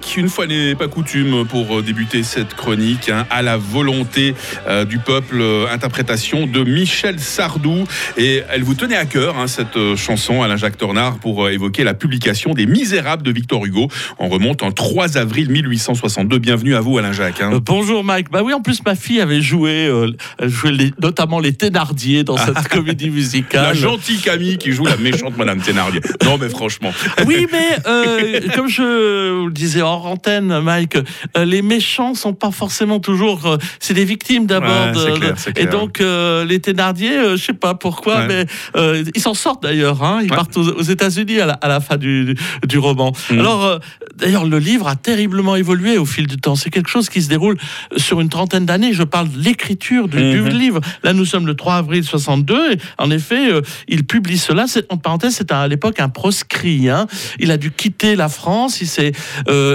Musique, une fois n'est pas coutume pour euh, débuter cette chronique, hein, à la volonté euh, du peuple, euh, interprétation de Michel Sardou. Et elle vous tenait à cœur, hein, cette chanson, Alain-Jacques Tornard, pour évoquer la publication des Misérables de Victor Hugo. On remonte en 3 avril 1862. Bienvenue à vous, Alain-Jacques. hein. Euh, bonjour Mike. Bah oui, en plus ma fille avait joué, euh, elle jouait les- notamment les Thénardier dans cette comédie La musicale. gentille Camille qui joue la méchante Madame Thénardier. Non, mais franchement. Oui, mais comme je vous le disais hors antenne, Mike, euh, les méchants sont pas forcément toujours. euh, c'est des victimes d'abord. Ouais, de- et donc euh, les Thénardier, euh, je sais pas pourquoi, Ouais. mais euh, ils s'en sortent d'ailleurs. Hein, ils Ouais. partent aux, aux États-Unis à la, à la fin du, du roman. Mhm. Alors, d'ailleurs, le livre a terriblement évolué au fil du temps. C'est quelque chose qui se déroule sur une trentaine d'années. Je parle de l'écriture du, du Mhm. livre. Là, nous sommes le 3 avril 62. Et en effet, il publie cela. En parenthèse, c'est à l'époque un proscrit. hein. Il a dû quitter la France. Il s'est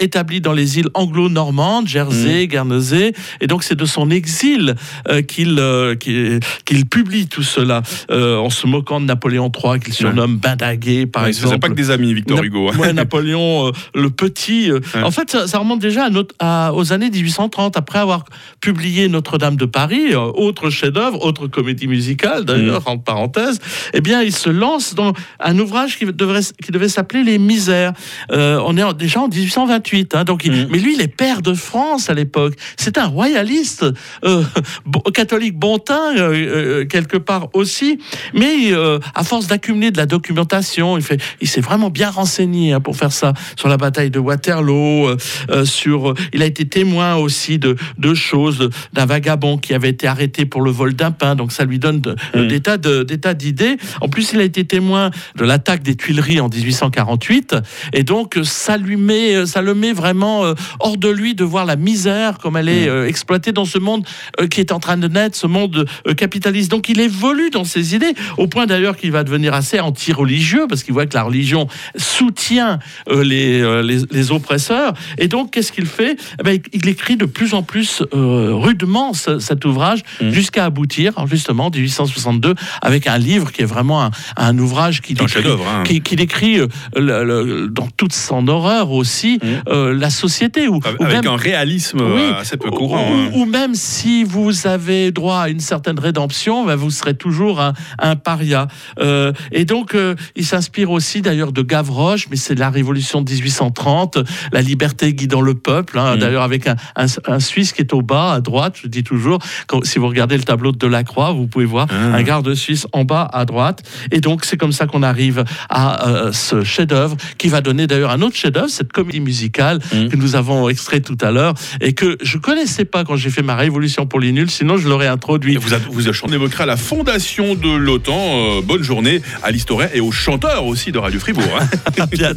établi dans les îles anglo-normandes, Jersey, Guernesey. Et donc, c'est de son exil euh, qu'il, euh, qu'il publie tout cela. Euh, en se moquant de Napoléon III, qu'il surnomme Bindaguet, par Ouais, exemple. sont pas que des amis, Victor Hugo. hein. Ouais, Napoléon le Petit. En fait, ça, ça remonte déjà à notre- à- aux années 1830, après avoir publié Notre-Dame de Paris, autre chef-d'œuvre, autre comédie musicale d'ailleurs, Mm. entre parenthèses. Eh bien, il se lance dans un ouvrage qui devrait, qui devait s'appeler Les Misères. Euh, on est en- déjà en 1828, hein, donc il- Mm. mais lui, il est père de France à l'époque. C'est un royaliste, euh, bon- catholique bon teint, euh, euh, quelque part aussi. Mais euh, à force d'accumuler de la documentation, il, fait, il s'est vraiment bien renseigné hein, pour faire ça sur la bataille de Waterloo. sur, il a été témoin aussi de, de choses, d'un vagabond qui avait été arrêté pour le vol d'un pain. Donc ça lui donne de- Mm. des tas de- des tas d'idées. En plus, il a été témoin de l'attaque des Tuileries en 1848. Et donc, ça lui met, ça le met vraiment euh, hors de lui de voir la misère comme elle est euh, exploitée dans ce monde euh, qui est en train de naître, ce monde capitaliste. Donc, il évolue dans ses idées, au point d'ailleurs qu'il va devenir assez anti-religieux, parce qu'il voit que la religion soutient les, les, les oppresseurs. Et donc, qu'est-ce qu'il fait? Eh ben, Il écrit de plus en plus rudement ce- cet ouvrage, Mm. jusqu'à aboutir, justement, en 1862, avec un livre qui est vraiment un, un ouvrage qui décrit, hein. qui, qui décrit euh, le- le- dans toute son horreur aussi Mm. Euh, la société. Ou, ou Avec même- un réalisme Oui. euh, assez peu courant. ou, hein. ou même si vous avez droit à une certaine rédemption, ben, vous serez toujours un, un paria. Euh, et donc, euh, il s'inspire aussi d'ailleurs de Gavroche, mais c'est la révolution de 1830, la liberté guidant le peuple. hein, Mm. D'ailleurs, avec un, un- un Suisse qui est au bas, à droite, je dis toujours, quand, si vous regardez le tableau de Delacroix, vous pouvez voir Ah. un garde suisse en bas à droite. Et donc, c'est comme ça qu'on arrive à ce chef-d'œuvre qui va donner d'ailleurs un autre chef-d'œuvre, cette comédie musicale Mm. que nous avons extrait tout à l'heure et que je connaissais pas quand j'ai fait ma révolution pour les nuls, sinon je l'aurais introduit. Et vous, a- vous on évoquera la fondation de l'OTAN. Euh, bonne journée à l'historien et aux chanteurs aussi de Radio Fribourg. hein.